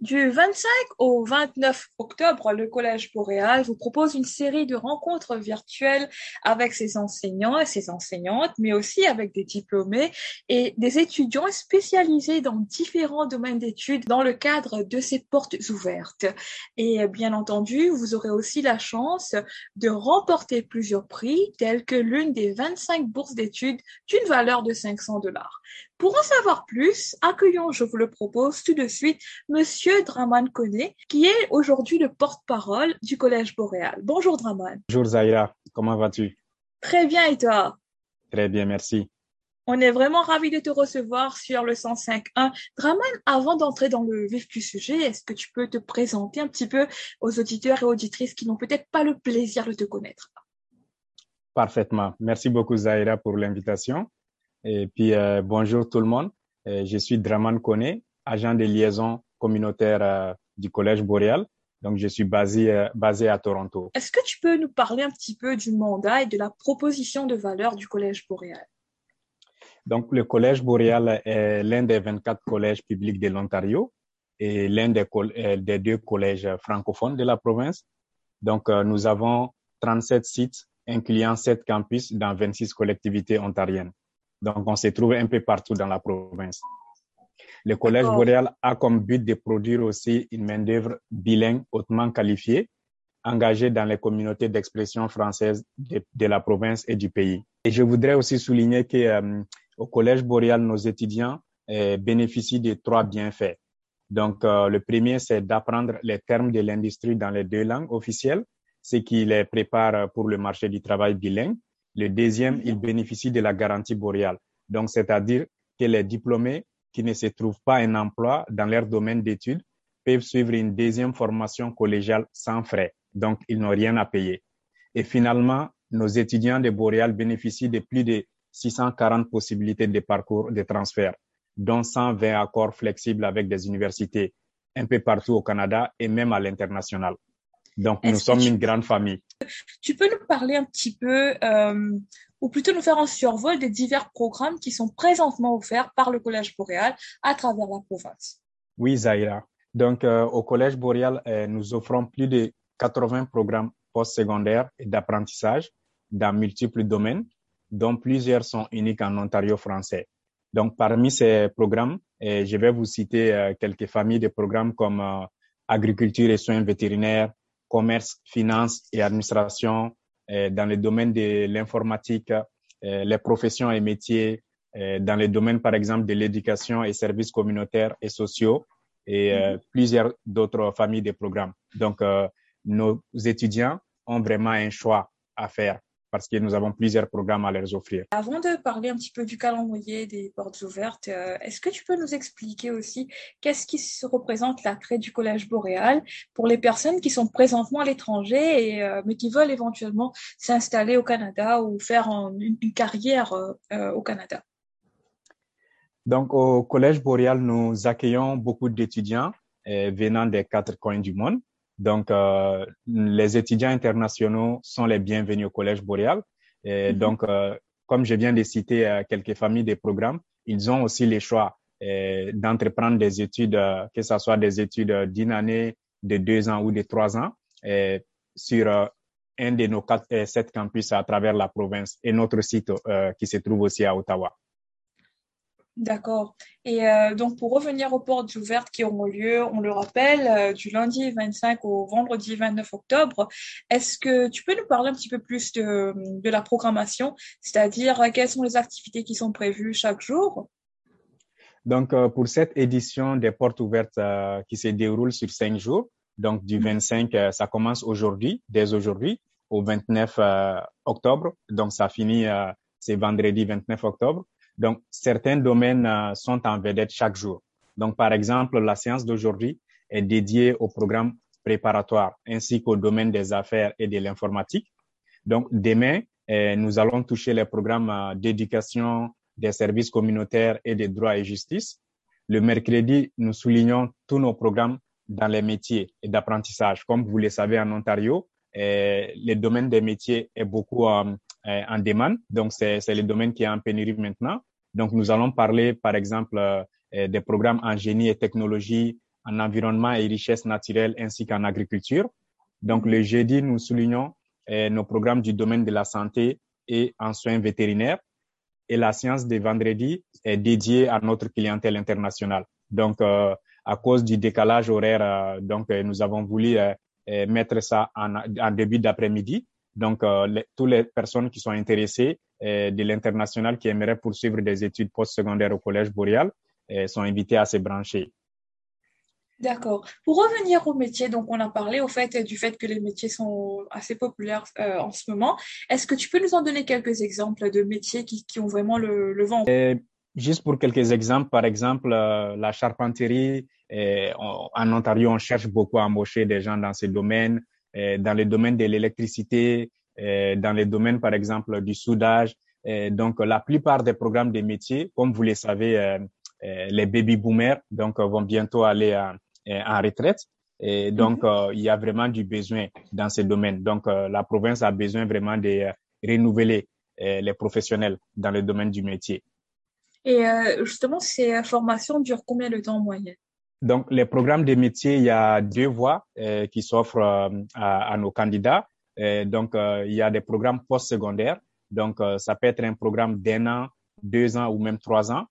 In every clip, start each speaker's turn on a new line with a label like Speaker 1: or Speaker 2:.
Speaker 1: Du 25 au 29 octobre, le Collège Boréal vous propose une série de rencontres virtuelles avec ses enseignants et ses enseignantes, mais aussi avec des diplômés et des étudiants spécialisés dans différents domaines d'études dans le cadre de ces portes ouvertes. Et bien entendu, vous aurez aussi la chance de remporter plusieurs prix, tels que l'une des 25 bourses d'études d'une valeur de 500 dollars. Pour en savoir plus, accueillons, je vous le propose tout de suite, Monsieur Draman Kone, qui est aujourd'hui le porte-parole du Collège Boréal. Bonjour Draman.
Speaker 2: Bonjour Zaira, comment vas-tu?
Speaker 1: Très bien et toi?
Speaker 2: Très bien, merci.
Speaker 1: On est vraiment ravis de te recevoir sur le 105.1. Draman, avant d'entrer dans le vif du sujet, est-ce que tu peux te présenter un petit peu aux auditeurs et auditrices qui n'ont peut-être pas le plaisir de te connaître?
Speaker 2: Parfaitement. Merci beaucoup Zaira pour l'invitation. Et puis, euh, bonjour tout le monde. Euh, je suis Draman Kone, agent de liaison communautaire euh, du Collège Boréal. Donc, je suis basé, basé à Toronto.
Speaker 1: Est-ce que tu peux nous parler un petit peu du mandat et de la proposition de valeur du Collège Boréal?
Speaker 2: Donc, le Collège Boréal est l'un des 24 collèges publics de l'Ontario et l'un des, des, deux collèges francophones de la province. Donc, nous avons 37 sites, incluant 7 campus dans 26 collectivités ontariennes. Donc, on se trouve un peu partout dans la province. Le Collège boréal a comme but de produire aussi une main-d'œuvre bilingue hautement qualifiée, engagée dans les communautés d'expression française de, la province et du pays. Et je voudrais aussi souligner que euh, au Collège boréal, nos étudiants euh, bénéficient de trois bienfaits. Donc, euh, le premier, c'est d'apprendre les termes de l'industrie dans les deux langues officielles, ce qui les prépare pour le marché du travail bilingue. Le deuxième, il bénéficie de la garantie boréale. Donc, c'est-à-dire que les diplômés qui ne se trouvent pas un emploi dans leur domaine d'études peuvent suivre une deuxième formation collégiale sans frais. Donc, ils n'ont rien à payer. Et finalement, nos étudiants de Boréal bénéficient de plus de 640 possibilités de parcours de transfert, dont 120 accords flexibles avec des universités un peu partout au Canada et même à l'international. Donc, nous sommes une grande famille.
Speaker 1: Tu peux nous parler un petit peu, euh, ou plutôt nous faire un survol des divers programmes qui sont présentement offerts par le Collège Boréal à travers la province.
Speaker 2: Oui, Zaira. Donc, euh, au Collège Boréal, euh, nous offrons plus de 80 programmes postsecondaires et d'apprentissage dans multiples domaines, dont plusieurs sont uniques en Ontario français. Donc, parmi ces programmes, je vais vous citer quelques familles de programmes comme agriculture et soins vétérinaires, commerce, finance et administration, euh, dans le domaine de l'informatique, euh, les professions et métiers, euh, dans le domaine, par exemple, de l'éducation et services communautaires et sociaux, et mm-hmm. plusieurs d'autres familles de programmes. Donc, nos étudiants ont vraiment un choix à faire parce que nous avons plusieurs programmes à leur offrir.
Speaker 1: Avant de parler un petit peu du calendrier des portes ouvertes, euh, est-ce que tu peux nous expliquer aussi qu'est-ce qui se représente l'attrait du Collège Boréal pour les personnes qui sont présentement à l'étranger et euh, mais qui veulent éventuellement s'installer au Canada ou faire une, carrière euh, au Canada?
Speaker 2: Donc, au Collège Boréal, nous accueillons beaucoup d'étudiants venant des quatre coins du monde. Donc, euh, les étudiants internationaux sont les bienvenus au Collège Boréal. Et mhm. donc, euh, comme je viens de citer euh, quelques familles des programmes, ils ont aussi le choix d'entreprendre des études, que ce soit des études d'une année, de deux ans ou de trois ans, sur un de nos quatre, sept campus à travers la province et notre site qui se trouve aussi à Ottawa.
Speaker 1: D'accord. Et euh, donc, pour revenir aux portes ouvertes qui auront lieu, on le rappelle, euh, du lundi 25 au vendredi 29 octobre, est-ce que tu peux nous parler un petit peu plus de, de la programmation, c'est-à-dire euh, quelles sont les activités qui sont prévues chaque jour?
Speaker 2: Donc, pour cette édition des portes ouvertes qui se déroule sur cinq jours, donc du 25, mm-hmm. ça commence aujourd'hui, dès aujourd'hui, au 29 octobre. Donc, ça finit, c'est vendredi 29 octobre. Donc, certains domaines euh, sont en vedette chaque jour. Donc, par exemple, la séance d'aujourd'hui est dédiée au programme préparatoire ainsi qu'au domaine des affaires et de l'informatique. Donc, demain, euh, nous allons toucher les programmes euh, d'éducation, des services communautaires et des droits et justice. Le mercredi, nous soulignons tous nos programmes dans les métiers et d'apprentissage. Comme vous le savez, en Ontario, le domaine des métiers est beaucoup en demande. Donc, c'est le domaine qui est en pénurie maintenant. Donc, nous allons parler, par exemple, euh, des programmes en génie et technologie, en environnement et richesse naturelle ainsi qu'en agriculture. Donc, le jeudi, nous soulignons nos programmes du domaine de la santé et en soins vétérinaires. Et la science des vendredis est dédiée à notre clientèle internationale. Donc, à cause du décalage horaire, donc nous avons voulu mettre ça en, en début d'après-midi. Donc, les, toutes les personnes qui sont intéressées de l'international qui aimeraient poursuivre des études postsecondaires au Collège Boréal sont invitées à se brancher.
Speaker 1: D'accord. Pour revenir au métier, donc on a parlé au fait du fait que les métiers sont assez populaires euh, en ce moment. Est-ce que tu peux nous en donner quelques exemples de métiers qui, qui ont vraiment le, le vent
Speaker 2: Juste pour quelques exemples, par exemple, euh, la charpenterie. en Ontario, on cherche beaucoup à embaucher des gens dans ces domaines, dans les domaines de l'électricité, dans les domaines, par exemple, du soudage. donc, la plupart des programmes des métiers, comme vous le savez, euh, les baby boomers donc vont bientôt aller en retraite. Et donc, mhm. euh, il y a vraiment du besoin dans ce domaine. Donc, euh, la province a besoin vraiment de euh, renouveler les professionnels dans le domaine du métier.
Speaker 1: Et justement, ces formations durent combien de temps en moyenne?
Speaker 2: Donc, les programmes de métier, il y a deux voies qui s'offrent à, à, nos candidats. donc, il y a des programmes postsecondaires. Donc, ça peut être un programme d'un an, deux ans ou même trois ans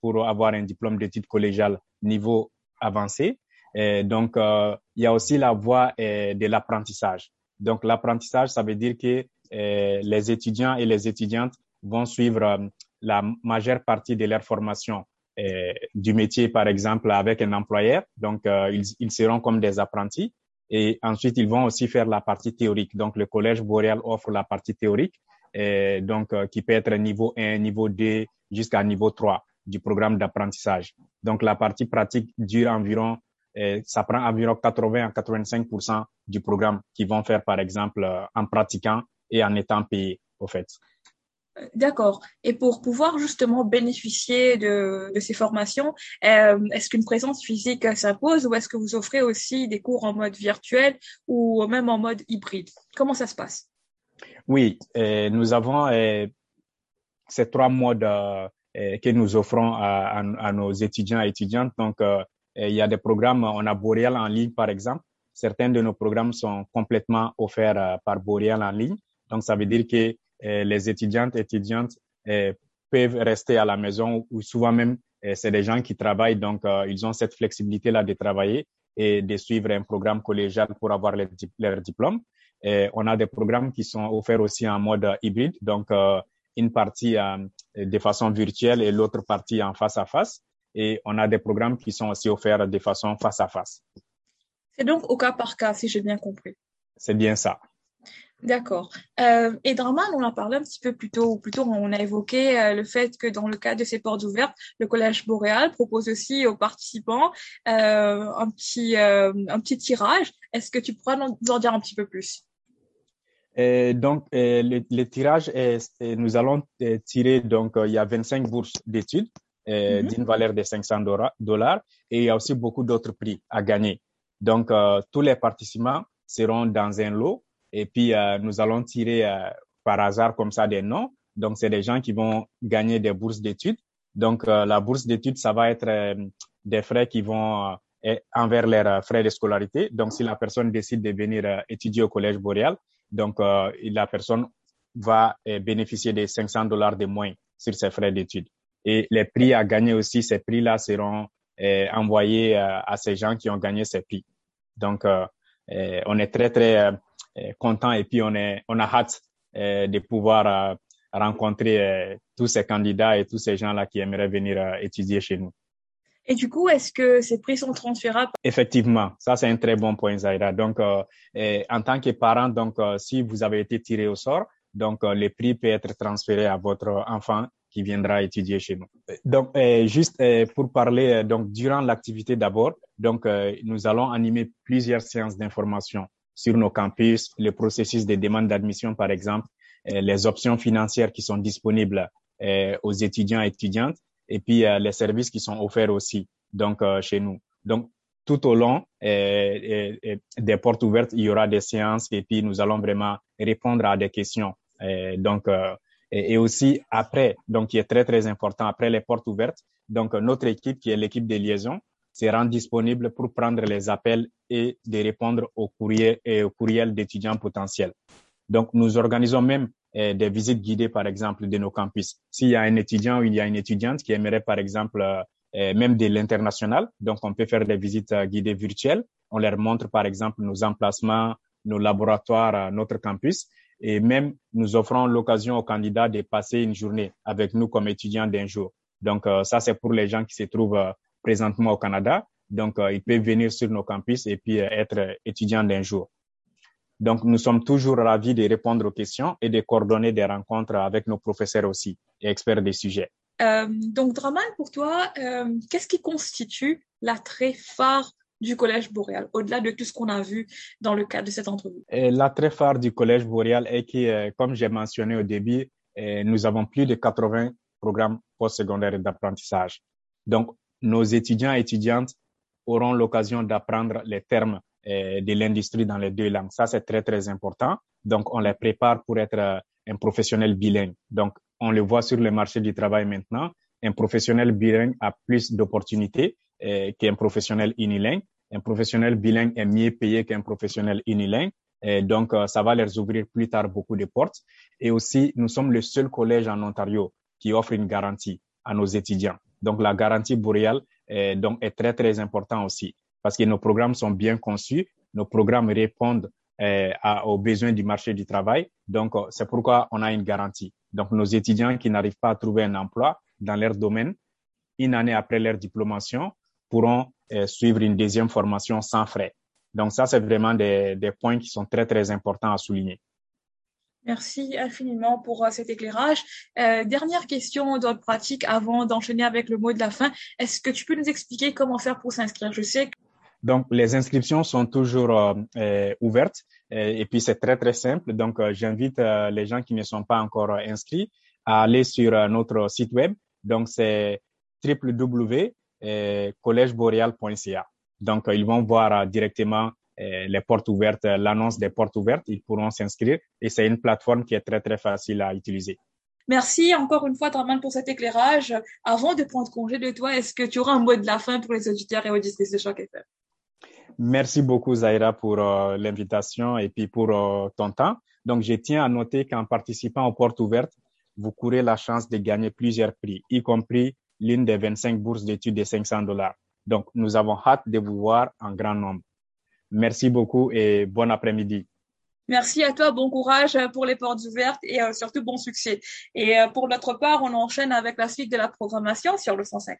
Speaker 2: pour avoir un diplôme d'études collégiales niveau avancé. Et donc, euh, il y a aussi la voie euh, de l'apprentissage. Donc, l'apprentissage, ça veut dire que euh, les étudiants et les étudiantes vont suivre la majeure partie de leur formation du métier, par exemple, avec un employeur. Donc, ils, ils, seront comme des apprentis. Et ensuite, ils vont aussi faire la partie théorique. Donc, le Collège Boréal offre la partie théorique, et donc qui peut être niveau 1, niveau 2, jusqu'à niveau 3 du programme d'apprentissage. Donc, la partie pratique dure environ ça prend environ 80 à 85% du programme qu'ils vont faire, par exemple, euh, en pratiquant et en étant payés, au fait.
Speaker 1: D'accord. Et pour pouvoir justement bénéficier de, ces formations, euh, est-ce qu'une présence physique s'impose ou est-ce que vous offrez aussi des cours en mode virtuel ou même en mode hybride? Comment ça se passe?
Speaker 2: Oui, nous avons ces trois modes euh, que nous offrons à, nos étudiants et étudiantes. Donc, il y a des programmes, on a Boreal en ligne, par exemple. Certains de nos programmes sont complètement offerts euh, par Boreal en ligne. Donc, ça veut dire que euh, les étudiantes et étudiantes euh, peuvent rester à la maison ou souvent même, c'est des gens qui travaillent. Donc, ils ont cette flexibilité-là de travailler et de suivre un programme collégial pour avoir leur, leur diplôme. Et on a des programmes qui sont offerts aussi en mode hybride, donc une partie de façon virtuelle et l'autre partie en face à face et on a des programmes qui sont aussi offerts de façon face à face.
Speaker 1: C'est donc au cas par cas, si j'ai bien compris.
Speaker 2: C'est bien ça.
Speaker 1: D'accord. Euh, et Draman, on en parlé un petit peu plus tôt, ou plutôt on a évoqué euh, le fait que dans le cadre de ces portes ouvertes, le Collège Boréal propose aussi aux participants euh, un petit euh, un petit tirage. Est-ce que tu pourras nous en dire un petit peu plus?
Speaker 2: Et donc, le, le, tirage, est, nous allons tirer, donc, il y a 25 bourses d'études euh, mhm. d'une valeur de 500 dollars et il y a aussi beaucoup d'autres prix à gagner. Donc, euh, tous les participants seront dans un lot et puis euh, nous allons tirer par hasard comme ça des noms. Donc, c'est des gens qui vont gagner des bourses d'études. Donc, la bourse d'études, ça va être des frais qui vont envers leurs frais de scolarité. Donc, si la personne décide de venir étudier au Collège Boréal, donc la personne va bénéficier de 500 dollars de moins sur ses frais d'études. Et les prix à gagner aussi, ces prix-là seront euh, envoyés euh, à ces gens qui ont gagné ces prix. Donc, euh, on est très, très content et puis on, est, on a hâte de pouvoir rencontrer tous ces candidats et tous ces gens-là qui aimeraient venir étudier chez nous.
Speaker 1: Et du coup, est-ce que ces prix sont transférables?
Speaker 2: Effectivement, ça c'est un très bon point, Zaira. Donc, en tant que parent, donc si vous avez été tiré au sort, donc les prix peuvent être transférés à votre enfant qui viendra étudier chez nous. Donc, euh, juste euh, pour parler, euh, donc durant l'activité d'abord, donc nous allons animer plusieurs séances d'information sur nos campus, le processus de demande d'admission par exemple, les options financières qui sont disponibles aux étudiants et étudiantes, et puis les services qui sont offerts aussi donc chez nous. Donc tout au long des portes ouvertes, il y aura des séances et puis nous allons vraiment répondre à des questions. donc et, aussi après, donc qui est très très important après les portes ouvertes. Donc notre équipe qui est l'équipe de liaison se rendre disponible pour prendre les appels et de répondre aux courriers et aux courriels d'étudiants potentiels. Donc, nous organisons même eh, des visites guidées, par exemple, de nos campus. S'il y a un étudiant ou il y a une étudiante qui aimerait, par exemple, eh, même de l'international, donc on peut faire des visites euh, guidées virtuelles. On leur montre, par exemple, nos emplacements, nos laboratoires, notre campus. Et même, nous offrons l'occasion aux candidats de passer une journée avec nous comme étudiants d'un jour. Donc, euh, ça, c'est pour les gens qui se trouvent euh, présentement au Canada. Donc, ils peuvent venir sur nos campus et puis être étudiants d'un jour. Donc, nous sommes toujours ravis de répondre aux questions et de coordonner des rencontres avec nos professeurs aussi et experts des sujets.
Speaker 1: Euh, donc, Draman, pour toi, euh, qu'est-ce qui constitue l'attrait phare du Collège Boréal, au-delà de tout ce qu'on a vu dans le cadre de cette entrevue?
Speaker 2: L'attrait phare du Collège Boréal est que, euh, comme j'ai mentionné au début, euh, nous avons plus de 80 programmes postsecondaires d'apprentissage. Donc, nos étudiants et étudiantes auront l'occasion d'apprendre les termes euh, de l'industrie dans les deux langues. Ça, c'est très, très important. Donc, on les prépare pour être euh, un professionnel bilingue. Donc, on le voit sur le marché du travail maintenant. Un professionnel bilingue a plus d'opportunités euh, qu'un professionnel unilingue. Un professionnel bilingue est mieux payé qu'un professionnel unilingue. Et donc, ça va leur ouvrir plus tard beaucoup de portes. Et aussi, nous sommes le seul collège en Ontario qui offre une garantie à nos étudiants. Donc, la garantie boréale donc, est très, très important aussi parce que nos programmes sont bien conçus, nos programmes répondent euh, aux besoins du marché du travail. Donc, euh, c'est pourquoi on a une garantie. Donc, nos étudiants qui n'arrivent pas à trouver un emploi dans leur domaine, une année après leur diplomation, pourront euh, suivre une deuxième formation sans frais. Donc, ça, c'est vraiment des, des points qui sont très, très importants à souligner.
Speaker 1: Merci infiniment pour euh, cet éclairage. Euh, dernière question dans pratique avant d'enchaîner avec le mot de la fin. Est-ce que tu peux nous expliquer comment faire pour s'inscrire? Je sais que
Speaker 2: donc, les inscriptions sont toujours euh, ouvertes et, puis c'est très, très simple. Donc, j'invite les gens qui ne sont pas encore inscrits à aller sur notre site web. Donc, c'est www.collègeboreal.ca. Donc, ils vont voir directement les portes ouvertes, l'annonce des portes ouvertes. Ils pourront s'inscrire et c'est une plateforme qui est très, très facile à utiliser.
Speaker 1: Merci encore une fois, Draman, pour cet éclairage. Avant de prendre congé de toi, est-ce que tu auras un mot de la fin pour les auditeurs et auditrices de Choc FM?
Speaker 2: Merci beaucoup, Zaira, pour euh, l'invitation et puis pour euh, ton temps. Donc, je tiens à noter qu'en participant aux portes ouvertes, vous courez la chance de gagner plusieurs prix, y compris l'une des 25 bourses d'études de 500 dollars. Donc, nous avons hâte de vous voir en grand nombre. Merci beaucoup et bon après-midi.
Speaker 1: Merci à toi, bon courage pour les portes ouvertes et euh, surtout bon succès. Et pour notre part, on enchaîne avec la suite de la programmation sur le 105.